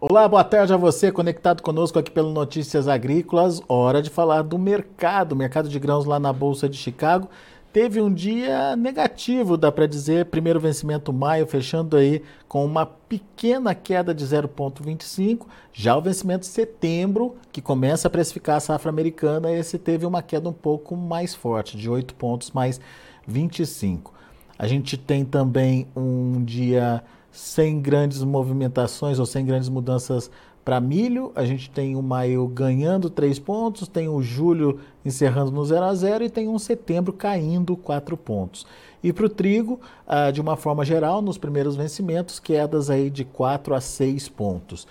Olá, boa tarde a você conectado conosco aqui pelo Notícias Agrícolas. Hora de falar do mercado, mercado de grãos lá na Bolsa de Chicago. Teve um dia negativo, dá para dizer, primeiro vencimento maio, fechando aí com uma pequena queda de 0,25. Já o vencimento setembro, que começa a precificar a safra americana, esse teve uma queda um pouco mais forte, de 8 pontos mais 25. A gente tem também um dia sem grandes movimentações ou sem grandes mudanças para milho. A gente tem o maio ganhando 3 pontos, tem o julho encerrando no 0 a 0 e tem um setembro caindo 4 pontos. E para o trigo, ah, de uma forma geral, nos primeiros vencimentos, quedas aí de 4 a 6 pontos.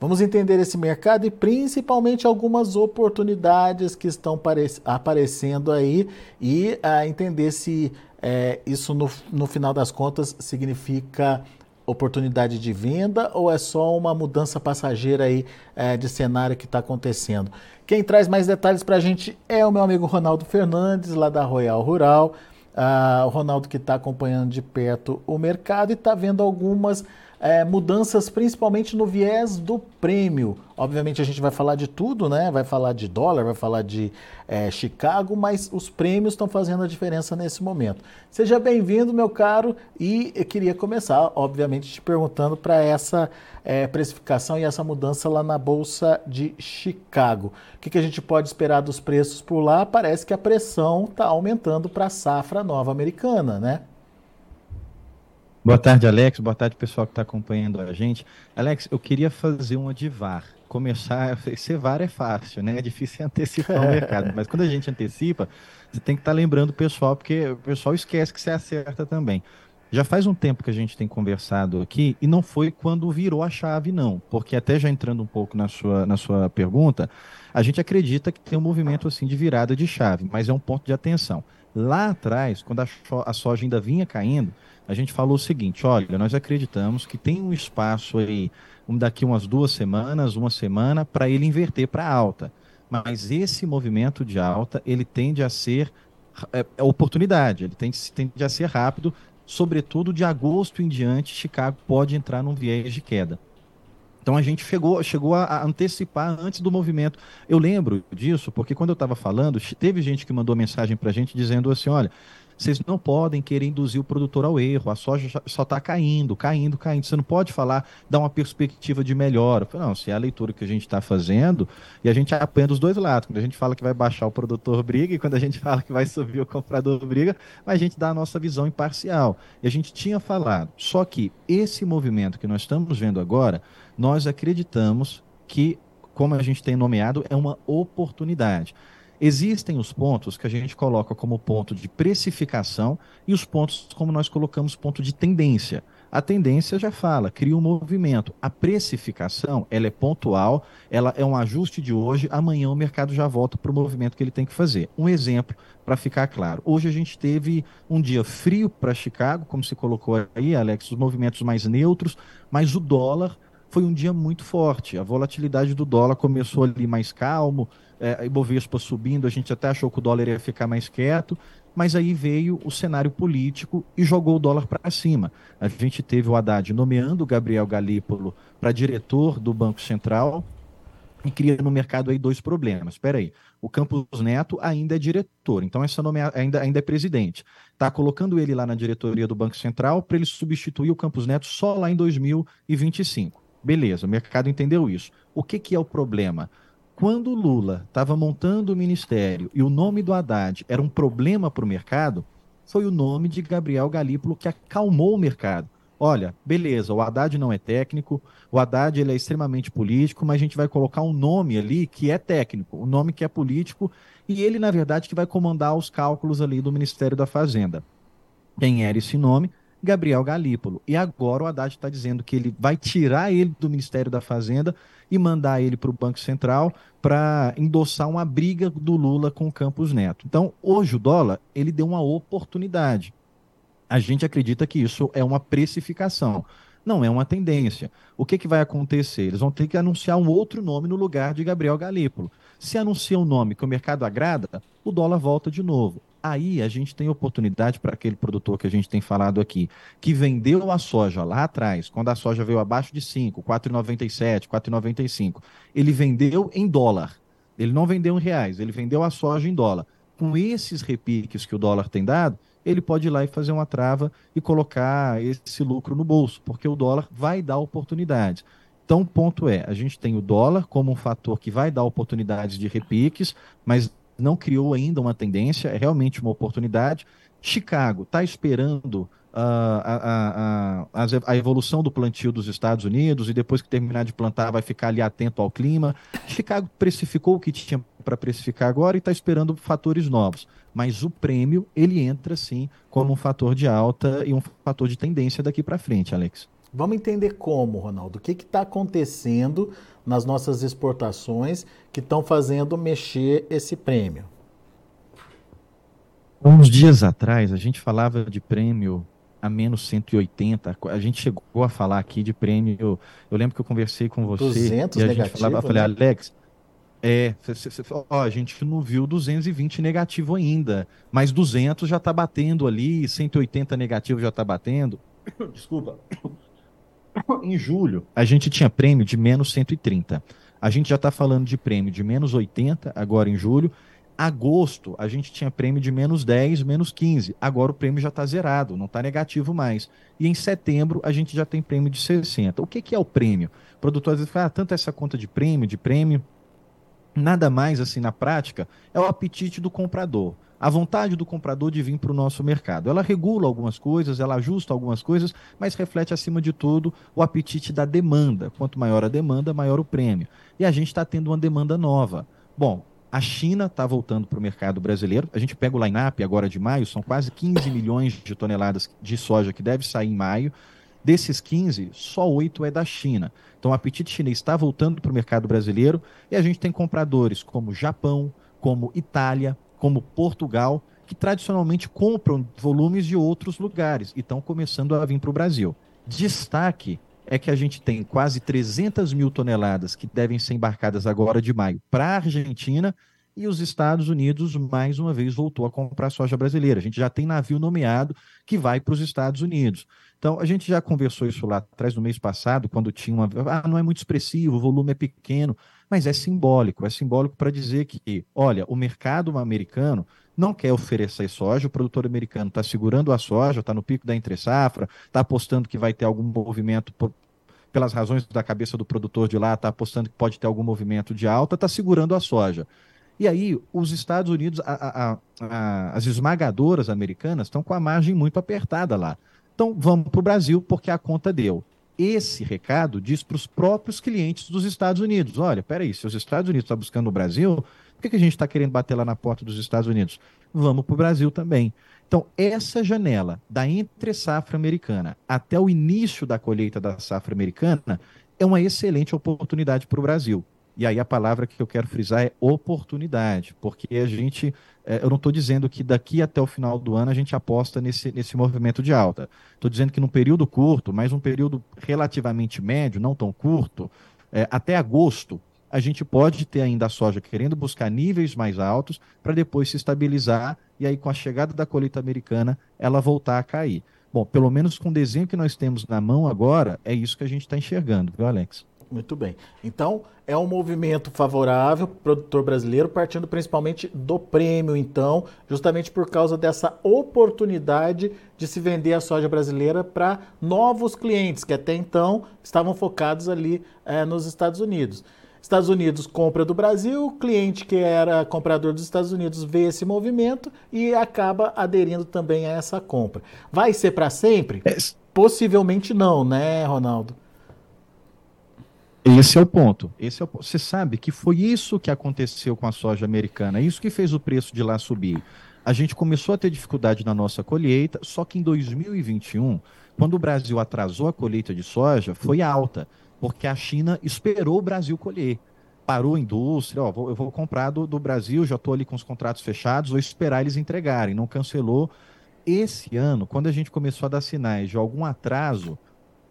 Vamos entender esse mercado e principalmente algumas oportunidades que estão aparecendo aí e ah, entender se é, isso no, no final das contas significa oportunidade de venda ou é só uma mudança passageira aí é, de cenário que está acontecendo? Quem traz mais detalhes para a gente é o meu amigo Ronaldo Fernandes, lá da Royal Rural. Ah, o Ronaldo que está acompanhando de perto o mercado e está vendo algumas é, mudanças principalmente no viés do prêmio. Obviamente a gente vai falar de tudo, né? Vai falar de dólar, vai falar de é, Chicago, mas os prêmios estão fazendo a diferença nesse momento. Seja bem-vindo, meu caro, e eu queria começar, obviamente, te perguntando para essa é, precificação e essa mudança lá na Bolsa de Chicago. O que, que a gente pode esperar dos preços por lá? Parece que a pressão está aumentando para a safra nova americana, né? Boa tarde, Alex. Boa tarde, pessoal que está acompanhando a gente. Alex, eu queria fazer uma de VAR. Começar, ser VAR é fácil, né? É difícil antecipar o mercado, mas quando a gente antecipa, você tem que estar tá lembrando o pessoal, porque o pessoal esquece que você acerta também. Já faz um tempo que a gente tem conversado aqui e não foi quando virou a chave, não. Porque até já entrando um pouco na sua, na sua pergunta, a gente acredita que tem um movimento assim de virada de chave, mas é um ponto de atenção. Lá atrás, quando a, a soja ainda vinha caindo, a gente falou o seguinte: olha, nós acreditamos que tem um espaço aí, um, daqui umas duas semanas, uma semana, para ele inverter para alta. Mas esse movimento de alta, ele tende a ser é, é oportunidade, ele tende, tende a ser rápido, sobretudo de agosto em diante, Chicago pode entrar num viés de queda. Então a gente chegou, chegou a antecipar antes do movimento. Eu lembro disso porque quando eu estava falando, teve gente que mandou mensagem para a gente dizendo assim: olha, vocês não podem querer induzir o produtor ao erro. A soja só está caindo, caindo, caindo. Você não pode falar, dar uma perspectiva de melhora. Não, se é a leitura que a gente está fazendo, e a gente apanha dos dois lados. Quando a gente fala que vai baixar, o produtor briga, e quando a gente fala que vai subir, o comprador briga, mas a gente dá a nossa visão imparcial. E a gente tinha falado. Só que esse movimento que nós estamos vendo agora, nós acreditamos que, como a gente tem nomeado, é uma oportunidade. Existem os pontos que a gente coloca como ponto de precificação e os pontos como nós colocamos ponto de tendência. A tendência já fala, cria um movimento. A precificação, ela é pontual, ela é um ajuste de hoje, amanhã o mercado já volta para o movimento que ele tem que fazer. Um exemplo para ficar claro. Hoje a gente teve um dia frio para Chicago, como se colocou aí, Alex, os movimentos mais neutros, mas o dólar foi um dia muito forte. A volatilidade do dólar começou ali mais calmo, é, Ibovespa subindo, a gente até achou que o dólar ia ficar mais quieto, mas aí veio o cenário político e jogou o dólar para cima. A gente teve o Haddad nomeando o Gabriel Galípolo para diretor do Banco Central e cria no mercado aí dois problemas. Espera aí, o Campos Neto ainda é diretor, então essa nome ainda, ainda é presidente. Está colocando ele lá na diretoria do Banco Central para ele substituir o Campos Neto só lá em 2025. Beleza, o mercado entendeu isso. O que, que é o problema? Quando Lula estava montando o ministério e o nome do Haddad era um problema para o mercado, foi o nome de Gabriel Galípolo que acalmou o mercado. Olha, beleza, o Haddad não é técnico, o Haddad ele é extremamente político, mas a gente vai colocar um nome ali que é técnico, um nome que é político, e ele, na verdade, que vai comandar os cálculos ali do Ministério da Fazenda. Quem era esse nome? Gabriel Galípolo. E agora o Haddad está dizendo que ele vai tirar ele do Ministério da Fazenda e mandar ele para o Banco Central para endossar uma briga do Lula com o Campos Neto. Então, hoje o dólar, ele deu uma oportunidade. A gente acredita que isso é uma precificação. Não é uma tendência. O que, que vai acontecer? Eles vão ter que anunciar um outro nome no lugar de Gabriel Galípolo. Se anuncia um nome que o mercado agrada, o dólar volta de novo Aí a gente tem oportunidade para aquele produtor que a gente tem falado aqui, que vendeu a soja lá atrás, quando a soja veio abaixo de 5, 4,97, 4,95. Ele vendeu em dólar. Ele não vendeu em reais, ele vendeu a soja em dólar. Com esses repiques que o dólar tem dado, ele pode ir lá e fazer uma trava e colocar esse lucro no bolso, porque o dólar vai dar oportunidades. Então, o ponto é, a gente tem o dólar como um fator que vai dar oportunidades de repiques, mas não criou ainda uma tendência, é realmente uma oportunidade. Chicago está esperando uh, a, a, a, a, evolução do plantio dos Estados Unidos e depois que terminar de plantar vai ficar ali atento ao clima. Chicago precificou o que tinha para precificar agora e está esperando fatores novos. Mas o prêmio, ele entra sim como um fator de alta e um fator de tendência daqui para frente, Alex. Vamos entender como, Ronaldo. O que está acontecendo nas nossas exportações que estão fazendo mexer esse prêmio? Uns dias atrás, a gente falava de prêmio a menos 180. A gente chegou a falar aqui de prêmio. Eu lembro que eu conversei com você 200 e a negativo, gente falava, eu falei, né? Alex, é, cê, cê, cê, ó, a gente não viu 220 negativo ainda, mas 200 já está batendo ali, 180 negativo já está batendo. Desculpa. Em julho, a gente tinha prêmio de menos 130. A gente já está falando de prêmio de menos 80 agora em julho. Agosto, a gente tinha prêmio de menos 10, menos 15. Agora o prêmio já está zerado, não está negativo mais. E em setembro, a gente já tem prêmio de 60. O que, que é o prêmio? O produtor às vezes fala, ah, tanto essa conta de prêmio, de prêmio. Nada mais, assim, na prática, é o apetite do comprador a vontade do comprador de vir para o nosso mercado. Ela regula algumas coisas, ela ajusta algumas coisas, mas reflete, acima de tudo, o apetite da demanda. Quanto maior a demanda, maior o prêmio. E a gente está tendo uma demanda nova. Bom, a China está voltando para o mercado brasileiro. A gente pega o line-up agora de maio, são quase 15 milhões de toneladas de soja que deve sair em maio. Desses 15, só 8 é da China. Então o apetite chinês está voltando para o mercado brasileiro e a gente tem compradores como Japão, como Itália, como Portugal, que tradicionalmente compram volumes de outros lugares e estão começando a vir para o Brasil. Destaque é que a gente tem quase 300 mil toneladas que devem ser embarcadas agora de maio para a Argentina e os Estados Unidos, mais uma vez, voltou a comprar soja brasileira. A gente já tem navio nomeado que vai para os Estados Unidos. Então, a gente já conversou isso lá atrás, no mês passado, quando tinha uma. Ah, não é muito expressivo, o volume é pequeno mas é simbólico. É simbólico para dizer que, olha, o mercado americano não quer oferecer soja, o produtor americano está segurando a soja, está no pico da entre-safra, está apostando que vai ter algum movimento por, pelas razões da cabeça do produtor de lá, está apostando que pode ter algum movimento de alta, está segurando a soja. E aí, os Estados Unidos, a, a, a, as esmagadoras americanas estão com a margem muito apertada lá. Então, vamos para o Brasil, porque a conta deu esse recado diz para os próprios clientes dos Estados Unidos: olha, peraí, se os Estados Unidos estão tá buscando o Brasil, por que, que a gente está querendo bater lá na porta dos Estados Unidos? Vamos para o Brasil também. Então, essa janela da entre-safra americana até o início da colheita da safra americana é uma excelente oportunidade para o Brasil. E aí a palavra que eu quero frisar é oportunidade, porque a gente, é, eu não estou dizendo que daqui até o final do ano a gente aposta nesse, nesse movimento de alta. Estou dizendo que num período curto, mas um período relativamente médio, não tão curto, é, até agosto, a gente pode ter ainda a soja querendo buscar níveis mais altos para depois se estabilizar e aí com a chegada da colheita americana ela voltar a cair. Bom, pelo menos com o desenho que nós temos na mão agora, é isso que a gente está enxergando, viu, Alex? Muito bem. Então, é um movimento favorável para o produtor brasileiro, partindo principalmente do prêmio, então, justamente por causa dessa oportunidade de se vender a soja brasileira para novos clientes, que até então estavam focados ali é, nos Estados Unidos. Estados Unidos compra do Brasil, o cliente que era comprador dos Estados Unidos vê esse movimento e acaba aderindo também a essa compra. Vai ser para sempre? É. Possivelmente não, né, Ronaldo? Esse é o ponto. Esse é o... Você sabe que foi isso que aconteceu com a soja americana, isso que fez o preço de lá subir. A gente começou a ter dificuldade na nossa colheita, só que em 2021, quando o Brasil atrasou a colheita de soja, foi alta, porque a China esperou o Brasil colher. Parou a indústria, ó, eu vou comprar do, do Brasil, já estou ali com os contratos fechados, vou esperar eles entregarem, não cancelou. Esse ano, quando a gente começou a dar sinais de algum atraso,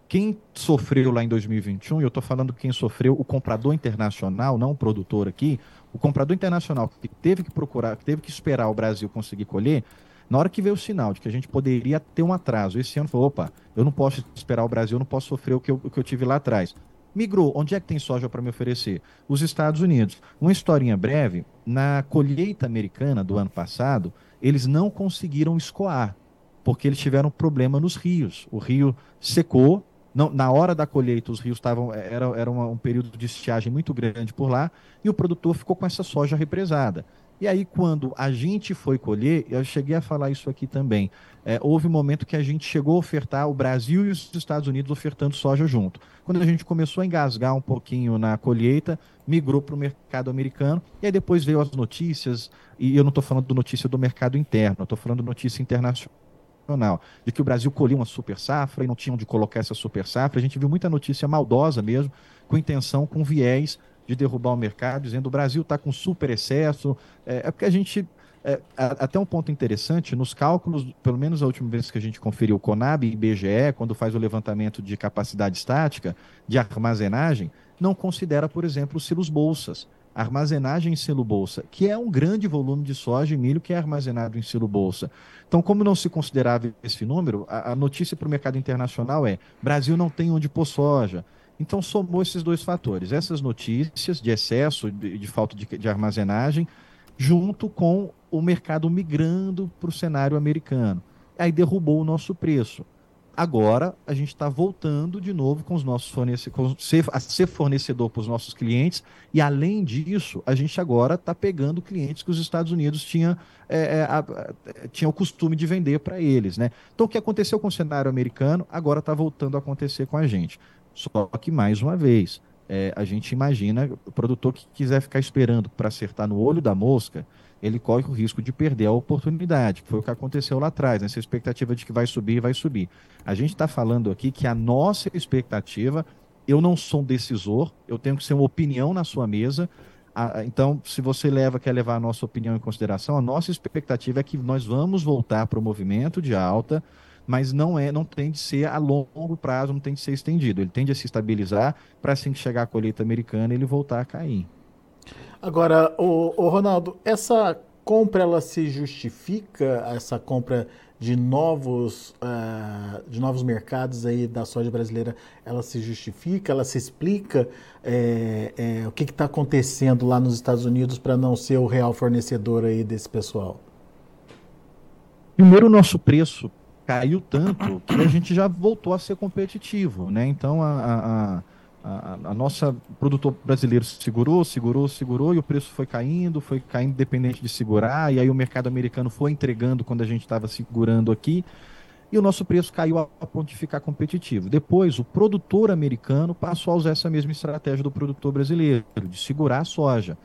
quem sofreu lá em 2021, e eu estou falando quem sofreu, o comprador internacional, não o produtor aqui, o comprador internacional que teve que procurar, que teve que esperar o Brasil conseguir colher, na hora que veio o sinal de que a gente poderia ter um atraso, esse ano falou, opa, eu não posso esperar o Brasil, eu não posso sofrer o que eu, o que eu tive lá atrás. Migrou, onde é que tem soja para me oferecer? Os Estados Unidos. Uma historinha breve, na colheita americana do ano passado, eles não conseguiram escoar, porque eles tiveram problema nos rios. O rio secou, não, na hora da colheita, os rios estavam. Era, era uma, um período de estiagem muito grande por lá, e o produtor ficou com essa soja represada. E aí, quando a gente foi colher, eu cheguei a falar isso aqui também. É, houve um momento que a gente chegou a ofertar, o Brasil e os Estados Unidos ofertando soja junto. Quando a gente começou a engasgar um pouquinho na colheita, migrou para o mercado americano, e aí depois veio as notícias, e eu não estou falando do notícia do mercado interno, estou falando notícia internacional de que o Brasil colhia uma super safra e não tinha onde colocar essa super safra. A gente viu muita notícia maldosa mesmo, com intenção, com viés de derrubar o mercado, dizendo o Brasil está com super excesso. É, é, porque a gente. É, até um ponto interessante, nos cálculos, pelo menos a última vez que a gente conferiu o Conab e IBGE, quando faz o levantamento de capacidade estática de armazenagem, não considera, por exemplo, os silos bolsas armazenagem em silo bolsa, que é um grande volume de soja e milho que é armazenado em silo bolsa. Então, como não se considerava esse número, a, a notícia para o mercado internacional é: Brasil não tem onde pôr soja. Então, somou esses dois fatores, essas notícias de excesso, de, de falta de, de armazenagem, junto com o mercado migrando para o cenário americano. Aí derrubou o nosso preço agora a gente está voltando de novo com os nossos fornecedores, a ser fornecedor para os nossos clientes, e além disso, a gente agora está pegando clientes que os Estados Unidos tinham é, é, tinha o costume de vender para eles. Né? Então, o que aconteceu com o cenário americano, agora está voltando a acontecer com a gente. Só que, mais uma vez, é, a gente imagina o produtor que quiser ficar esperando para acertar no olho da mosca ele corre o risco de perder a oportunidade, que foi o que aconteceu lá atrás, nessa expectativa de que vai subir, vai subir. A gente está falando aqui que a nossa expectativa, eu não sou um decisor, eu tenho que ser uma opinião na sua mesa. Então, se você leva, quer levar a nossa opinião em consideração, a nossa expectativa é que nós vamos voltar para o movimento de alta, mas não é, não tem de ser a longo prazo, não tem de ser estendido. Ele tende a se estabilizar para assim que chegar a colheita americana ele voltar a cair. Agora, o, o Ronaldo, essa compra ela se justifica, essa compra de novos, uh, de novos mercados aí da soja brasileira, ela se justifica, ela se explica é, é, o que está acontecendo lá nos Estados Unidos para não ser o real fornecedor aí desse pessoal? Primeiro, o nosso preço caiu tanto que a gente já voltou a ser competitivo, né? Então, a, a a, a, nossa produtor brasileiro segurou, segurou, segurou e o preço foi caindo, foi caindo independente de segurar, e aí o mercado americano foi entregando quando a gente estava segurando aqui, e o nosso preço caiu a, a ponto de ficar competitivo. Depois, o produtor americano passou a usar essa mesma estratégia do produtor brasileiro, de segurar a soja.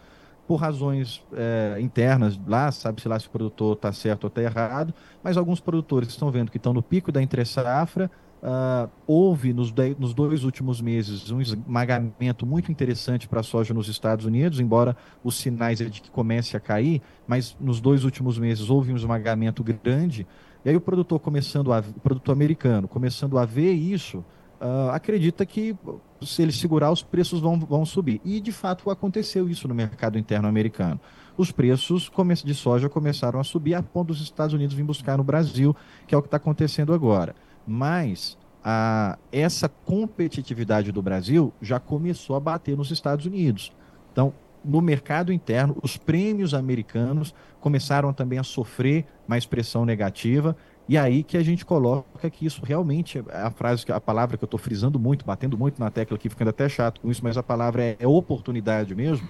Por razões é, internas lá, sabe-se lá se o produtor está certo ou está errado, mas alguns produtores estão vendo que estão no pico da entre-safra, Uh, houve nos, de, nos, dois últimos meses um esmagamento muito interessante para a soja nos Estados Unidos, embora os sinais é de que comece a cair, mas nos dois últimos meses houve um esmagamento grande. E aí o produtor começando a, o produtor americano começando a ver isso, uh, acredita que se ele segurar os preços vão, vão subir. E de fato aconteceu isso no mercado interno americano. Os preços de soja começaram a subir a ponto dos Estados Unidos vir buscar no Brasil, que é o que está acontecendo agora mas a, essa competitividade do Brasil já começou a bater nos Estados Unidos. Então, no mercado interno, os prêmios americanos começaram também a sofrer mais pressão negativa. E aí que a gente coloca que isso realmente é a frase, a palavra que eu estou frisando muito, batendo muito na tecla aqui, ficando até chato com isso, mas a palavra é, é oportunidade mesmo,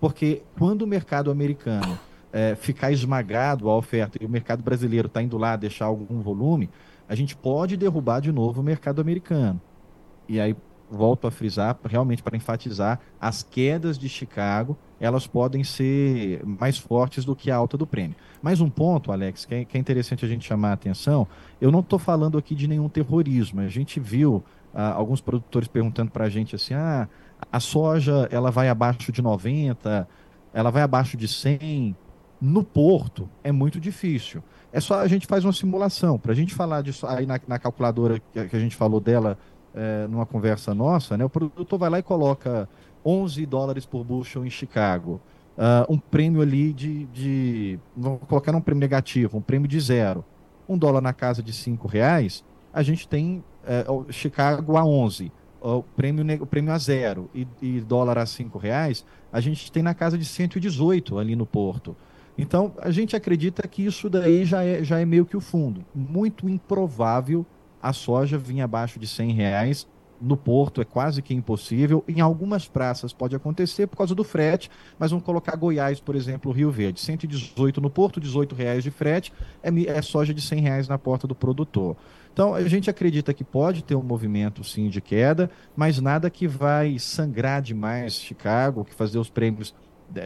porque quando o mercado americano é, ficar esmagado a oferta e o mercado brasileiro está indo lá deixar algum volume, a gente pode derrubar de novo o mercado americano. E aí volto a frisar, realmente para enfatizar, as quedas de Chicago, elas podem ser mais fortes do que a alta do prêmio. Mais um ponto, Alex, que é, que é interessante a gente chamar a atenção, eu não estou falando aqui de nenhum terrorismo, a gente viu ah, alguns produtores perguntando para a gente assim, ah, a soja ela vai abaixo de 90, ela vai abaixo de 100, no porto é muito difícil. É só a gente faz uma simulação. Para a gente falar disso aí na, na calculadora que a gente falou dela é, numa conversa nossa, né? O produtor vai lá e coloca 11 dólares por bushel em Chicago. Uh, um prêmio ali de, de. Colocar um prêmio negativo, um prêmio de zero. Um dólar na casa de 5 reais, a gente tem uh, Chicago a 11. O prêmio, o prêmio a zero e, e dólar a 5 reais, a gente tem na casa de 118 ali no Porto. Então, a gente acredita que isso daí já é, já é meio que o fundo. Muito improvável a soja vir abaixo de 100 reais. No porto é quase que impossível. Em algumas praças pode acontecer por causa do frete, mas vamos colocar Goiás, por exemplo, Rio Verde. 118 no porto, 18 reais de frete, é, é soja de 100 reais na porta do produtor. Então, a gente acredita que pode ter um movimento, sim, de queda, mas nada que vai sangrar demais Chicago, que fazer os prêmios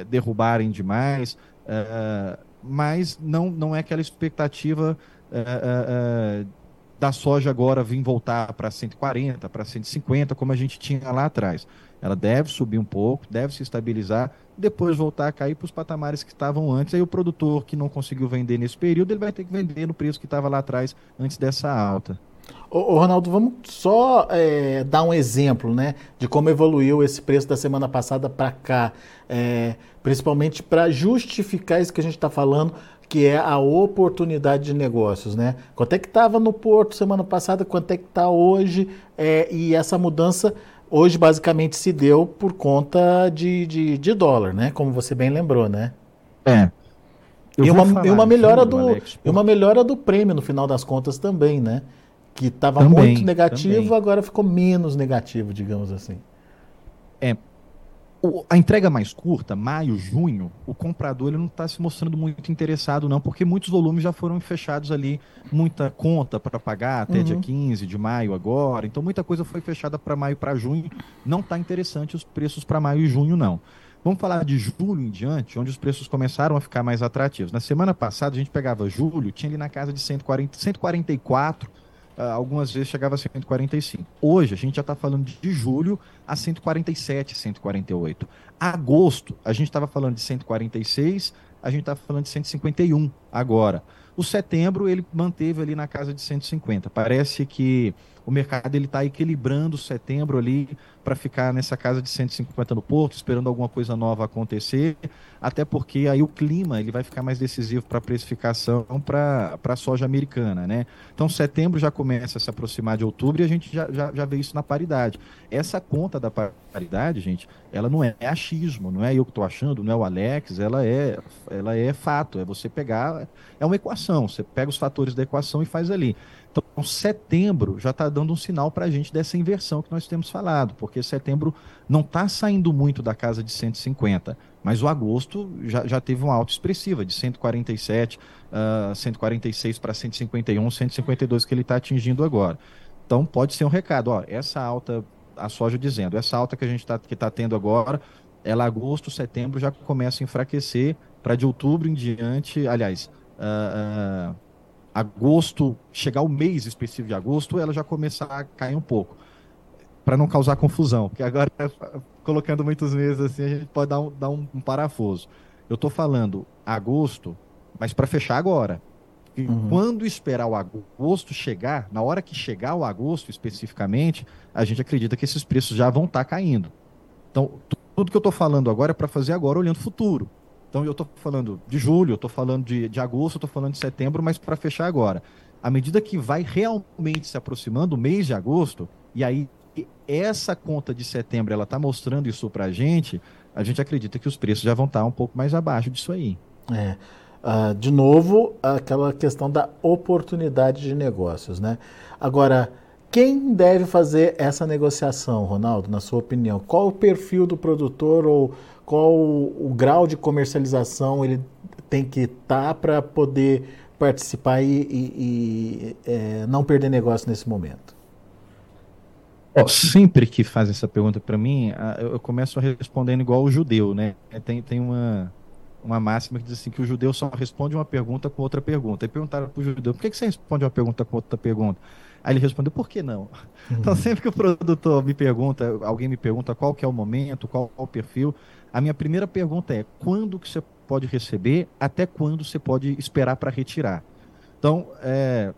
derrubarem demais, uh, mas não, não é aquela expectativa uh, uh, da soja agora vir voltar para 140, para 150, como a gente tinha lá atrás. Ela deve subir um pouco, deve se estabilizar, depois voltar a cair para os patamares que estavam antes. Aí o produtor que não conseguiu vender nesse período, ele vai ter que vender no preço que estava lá atrás antes dessa alta. Ô, ô Ronaldo, vamos só é, dar um exemplo né, de como evoluiu esse preço da semana passada para cá, é, principalmente para justificar isso que a gente está falando, que é a oportunidade de negócios. Né? Quanto é que estava no Porto semana passada, quanto é que está hoje, é, e essa mudança hoje basicamente se deu por conta de, de, de dólar, né? como você bem lembrou. Né? É. e uma, e uma melhora do, Alex, e uma melhora do prêmio no final das contas também, né? Que estava muito negativo, também. agora ficou menos negativo, digamos assim. É, o, a entrega mais curta, maio, junho, o comprador ele não está se mostrando muito interessado, não, porque muitos volumes já foram fechados ali, muita conta para pagar até uhum. dia 15 de maio agora, então muita coisa foi fechada para maio para junho, não está interessante os preços para maio e junho, não. Vamos falar de julho em diante, onde os preços começaram a ficar mais atrativos. Na semana passada, a gente pegava julho, tinha ali na casa de 140, 144 ah, algumas vezes chegava a 145. Hoje, a gente já está falando de julho a 147, 148. Agosto, a gente estava falando de 146, a gente está falando de 151 agora. O setembro, ele manteve ali na casa de 150. Parece que o mercado ele está equilibrando setembro ali para ficar nessa casa de 150 no Porto, esperando alguma coisa nova acontecer, até porque aí o clima ele vai ficar mais decisivo para a precificação para a soja americana, né? Então setembro já começa a se aproximar de outubro e a gente já, já, já vê isso na paridade. Essa conta da paridade, gente, ela não é achismo, não é eu que estou achando, não é o Alex, ela é, ela é fato, é você pegar, é uma equação, você pega os fatores da equação e faz ali. Então, setembro já está dando um sinal para a gente dessa inversão que nós temos falado, porque setembro não está saindo muito da casa de 150, mas o agosto já, já teve uma alta expressiva, de 147, uh, 146 para 151, 152 que ele está atingindo agora. Então, pode ser um recado, ó, essa alta, a soja dizendo, essa alta que a gente está tá tendo agora, ela agosto, setembro já começa a enfraquecer, para de outubro em diante, aliás, uh, uh, agosto, chegar o mês específico de agosto, ela já começar a cair um pouco. Para não causar confusão, porque agora, colocando muitos meses assim, a gente pode dar um, dar um, um parafuso. Eu estou falando agosto, mas para fechar agora. Uhum. Quando esperar o agosto chegar, na hora que chegar o agosto especificamente, a gente acredita que esses preços já vão estar tá caindo. Então, tudo que eu estou falando agora é para fazer agora olhando o futuro. Então eu estou falando de julho, eu estou falando de, de agosto, eu estou falando de setembro, mas para fechar agora. À medida que vai realmente se aproximando o mês de agosto, e aí essa conta de setembro ela está mostrando isso para a gente, a gente acredita que os preços já vão estar tá um pouco mais abaixo disso aí. É. Uh, de novo, aquela questão da oportunidade de negócios, né? Agora, quem deve fazer essa negociação, Ronaldo, na sua opinião? Qual o perfil do produtor ou qual o, grau de comercialização ele tem que estar tá para poder participar e, e, e é, não perder negócio nesse momento? Oh, sempre que faz essa pergunta para mim, eu começo respondendo igual o judeu, né? Tem, tem uma, uma máxima que diz assim que o judeu só responde uma pergunta com outra pergunta. E perguntaram para o judeu, por que, que você responde uma pergunta com outra pergunta? Aí ele respondeu, por que não? Uhum. Então sempre que o produtor me pergunta, alguém me pergunta qual que é o momento, qual, qual o perfil, a minha primeira pergunta é, quando que você pode receber, até quando você pode esperar para retirar? Então, é,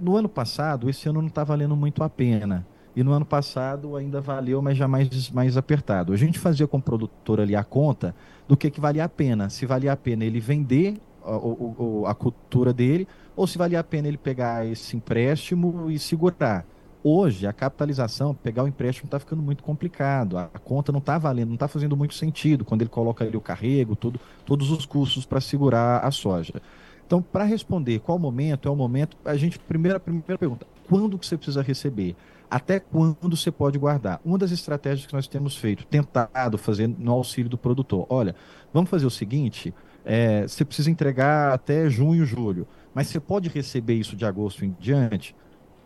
no ano passado, esse ano não está valendo muito a pena. e no ano passado ainda valeu, mas já mais, mais apertado. A gente fazia com o produtor ali a conta do que, que valia a pena. Se valia a pena ele vender a, a, a cultura dele ou se valia a pena ele pegar esse empréstimo e segurar. Hoje, a capitalização, pegar o empréstimo está ficando muito complicado. A, conta não está valendo, não está fazendo muito sentido quando ele coloca ali o carrego, tudo, todos os custos para segurar a soja. Então, para responder qual momento, é o momento, a gente, primeira, primeira pergunta, quando que você precisa receber? Até quando você pode guardar? Uma das estratégias que nós temos feito, tentado fazer no auxílio do produtor, olha, vamos fazer o seguinte, é, você precisa entregar até junho, julho, mas você pode receber isso de agosto em diante?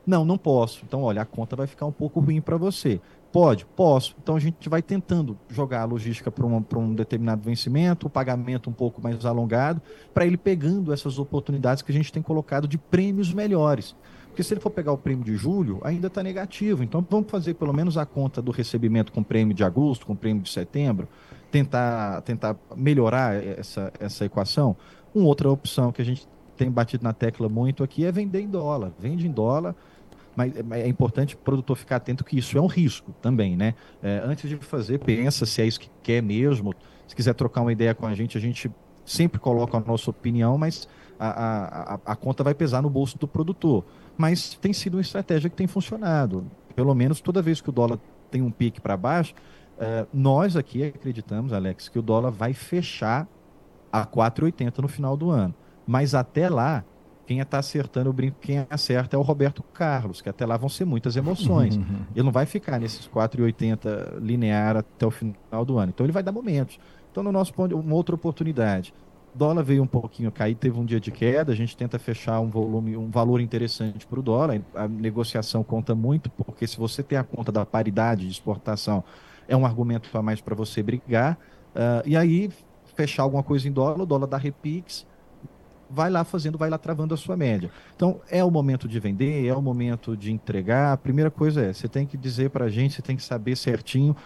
Não, não posso. Então, olha, a conta vai ficar um pouco ruim para você. Pode? Posso. Então a gente vai tentando jogar a logística para um, determinado vencimento, o pagamento um pouco mais alongado, para ele pegando essas oportunidades que a gente tem colocado de prêmios melhores. Porque se ele for pegar o prêmio de julho, ainda está negativo. Então vamos fazer pelo menos a conta do recebimento com prêmio de agosto, com prêmio de setembro, tentar, tentar melhorar essa, essa equação. Uma outra opção que a gente tem batido na tecla muito aqui é vender em dólar. Vende em dólar mas é importante o produtor ficar atento que isso é um risco também, né? É, antes de fazer, pensa se é isso que quer mesmo. Se quiser trocar uma ideia com a gente, a gente sempre coloca a nossa opinião, mas a, a, a conta vai pesar no bolso do produtor. Mas tem sido uma estratégia que tem funcionado. Pelo menos toda vez que o dólar tem um pique para baixo, é, nós aqui acreditamos, Alex, que o dólar vai fechar a 4,80 no final do ano. Mas até lá, quem está acertando o brinco, quem acerta é o Roberto Carlos, que até lá vão ser muitas emoções. Ele não vai ficar nesses 4,80 linear até o final do ano. Então ele vai dar momentos. Então, no nosso ponto, uma outra oportunidade. O dólar veio um pouquinho cair, teve um dia de queda, a gente tenta fechar um volume, um valor interessante para o dólar. A negociação conta muito, porque se você tem a conta da paridade de exportação, é um argumento a mais para você brigar. Uh, e aí, fechar alguma coisa em dólar, o dólar dá repix, vai lá fazendo, vai lá travando a sua média. Então, é o momento de vender, é o momento de entregar. A primeira coisa é, você tem que dizer para a gente, você tem que saber certinho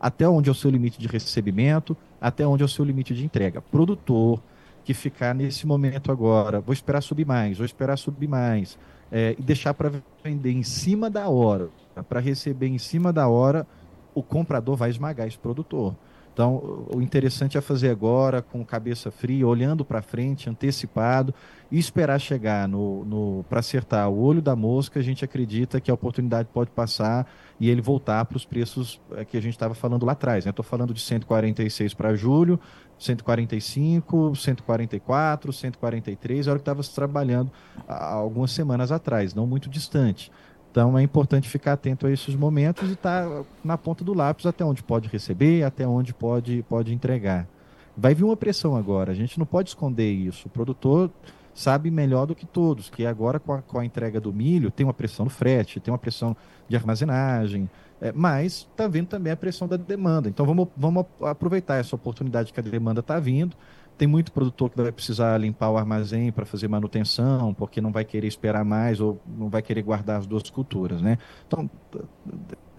até onde é o seu limite de recebimento, até onde é o seu limite de entrega. Produtor que ficar nesse momento agora, vou esperar subir mais, vou esperar subir mais, é, e deixar para vender em cima da hora, para receber em cima da hora, o comprador vai esmagar esse produtor. Então, o interessante é fazer agora, com cabeça fria, olhando para frente, antecipado, e esperar chegar no, no para acertar o olho da mosca. A gente acredita que a oportunidade pode passar e ele voltar para os preços eh, que a gente estava falando lá atrás. Estou né? falando de 146 para julho, 145, 144, 143, é hora que estava trabalhando há algumas semanas atrás, não muito distante. Então é importante ficar atento a esses momentos e estar tá na ponta do lápis até onde pode receber, até onde pode, pode entregar. Vai vir uma pressão agora, a gente não pode esconder isso. O produtor sabe melhor do que todos, que agora com a, com a entrega do milho tem uma pressão no frete, tem uma pressão de armazenagem, é, mas está vindo também a pressão da demanda. Então vamos, vamos aproveitar essa oportunidade que a demanda está vindo tem muito produtor que vai precisar limpar o armazém para fazer manutenção, porque não vai querer esperar mais ou não vai querer guardar as duas culturas, né? Então,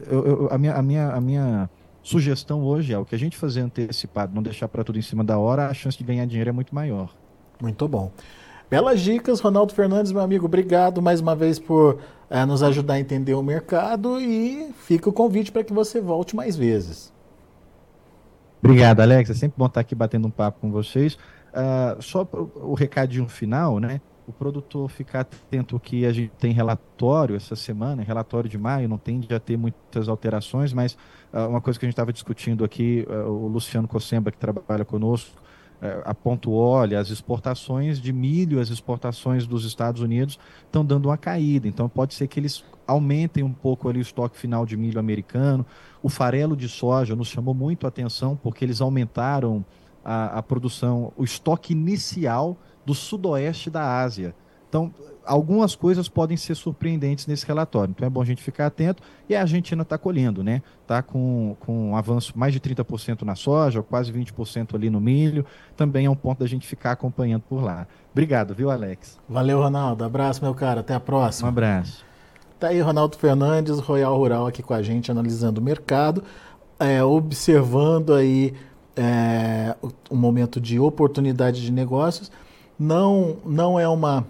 eu, eu, a, minha, a, minha, a minha sugestão hoje é o que a gente fazer antecipado, não deixar para tudo em cima da hora, a chance de ganhar dinheiro é muito maior. Muito bom. Belas dicas, Ronaldo Fernandes, meu amigo. Obrigado mais uma vez por é, nos ajudar a entender o mercado e fica o convite para que você volte mais vezes. Obrigado, Alex. É sempre bom estar aqui batendo um papo com vocês. Uh, só o recadinho final, né? O produtor ficar atento que a gente tem relatório essa semana, relatório de maio, não tende a ter muitas alterações, mas uh, uma coisa que a gente estava discutindo aqui, uh, o Luciano Cossemba, que trabalha conosco, é, aponto olha, as exportações de milho, as exportações dos Estados Unidos estão dando uma caída. Então pode ser que eles aumentem um pouco ali o estoque final de milho americano. O farelo de soja nos chamou muito a atenção porque eles aumentaram a, a produção, o estoque inicial do sudoeste da Ásia. Então, algumas coisas podem ser surpreendentes nesse relatório. Então é bom a gente ficar atento. E a Argentina está colhendo, né? Está com, com um avanço mais de 30% na soja, quase 20% ali no milho. Também é um ponto da gente ficar acompanhando por lá. Obrigado, viu, Alex? Valeu, Ronaldo. Abraço, meu cara. Até a próxima. Um abraço. Tá aí Ronaldo Fernandes, Royal Rural, aqui com a gente, analisando o mercado, é, observando aí é, um momento de oportunidade de negócios. Não, não é uma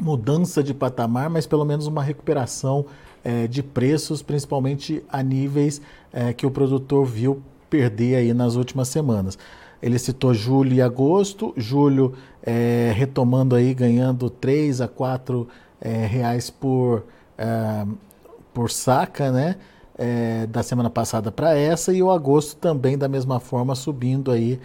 mudança de patamar, mas pelo menos uma recuperação é, de preços, principalmente a níveis é, que o produtor viu perder aí nas últimas semanas. Ele citou julho e agosto, julho é, retomando aí, ganhando 3 a 4 é, reais por, é, por saca, né? É, da semana passada para essa, e o agosto também da mesma forma subindo aí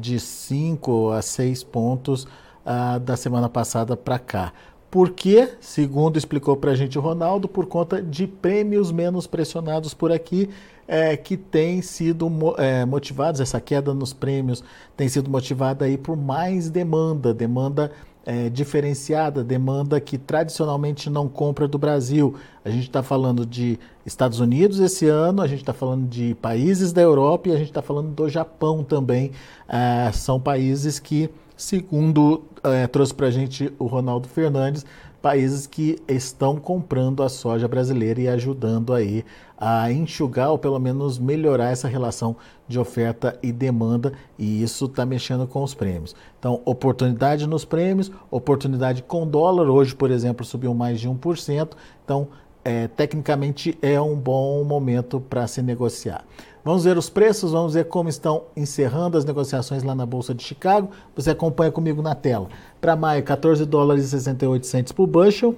de 5 a 6 pontos ah, da semana passada para cá. Por quê? Segundo explicou para a gente o Ronaldo, por conta de prêmios menos pressionados por aqui, é, que tem sido é, motivados, essa queda nos prêmios tem sido motivada aí por mais demanda, demanda é, diferenciada, demanda que tradicionalmente não compra do Brasil. A gente está falando de Estados Unidos esse ano, a gente está falando de países da Europa e a gente está falando do Japão também. É, são países que Segundo é, trouxe para a gente o Ronaldo Fernandes, países que estão comprando a soja brasileira e ajudando aí a enxugar ou pelo menos melhorar essa relação de oferta e demanda, e isso está mexendo com os prêmios. Então, oportunidade nos prêmios, oportunidade com dólar, hoje, por exemplo, subiu mais de 1%, então, é, tecnicamente é um bom momento para se negociar. Vamos ver os preços, vamos ver como estão encerrando as negociações lá na Bolsa de Chicago. Você acompanha comigo na tela. Para maio, 14 dólares e 68 centes por bushel,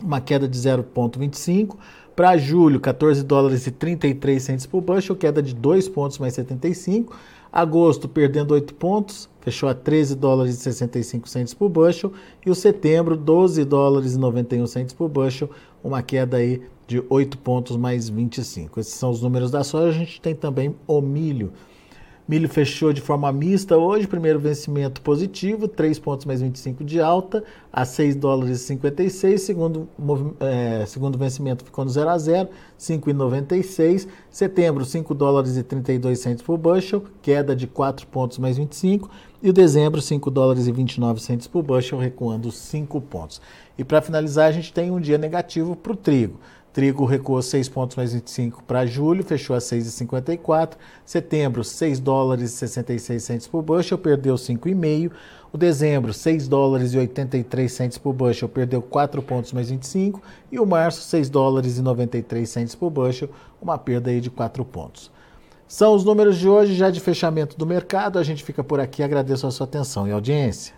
uma queda de 0,25. Para julho, 14 dólares e 33 centes por bushel, queda de 2 pontos mais 75. Agosto, perdendo 8 pontos, fechou a 13 dólares e 65 centes por bushel. E o setembro, 12 dólares e 91 centes por bushel, uma queda aí de 8 pontos mais 25. Esses são os números da soja. A gente tem também o milho. Milho fechou de forma mista hoje, primeiro vencimento positivo, 3 pontos mais 25 de alta, a 6 dólares e 56, segundo, é, segundo vencimento ficou no 0 a 0, 5,96. Setembro, 5 dólares e 32 centos por bushel, queda de 4 pontos mais 25. E o dezembro, 5 dólares e 29 centos por bushel, recuando 5 pontos. E para finalizar, a gente tem um dia negativo para o trigo. Trigo recuou 6 pontos mais 25 para julho, fechou a 6,54. Setembro, 6 dólares e 66 centos por bushel, perdeu 5,5. O dezembro, 6 dólares e 83 centos por bushel, perdeu 4 pontos mais 25. E o março, 6 dólares e 93 centos por bushel, uma perda aí de 4 pontos. São os números de hoje, já de fechamento do mercado. A gente fica por aqui. Agradeço a sua atenção e audiência.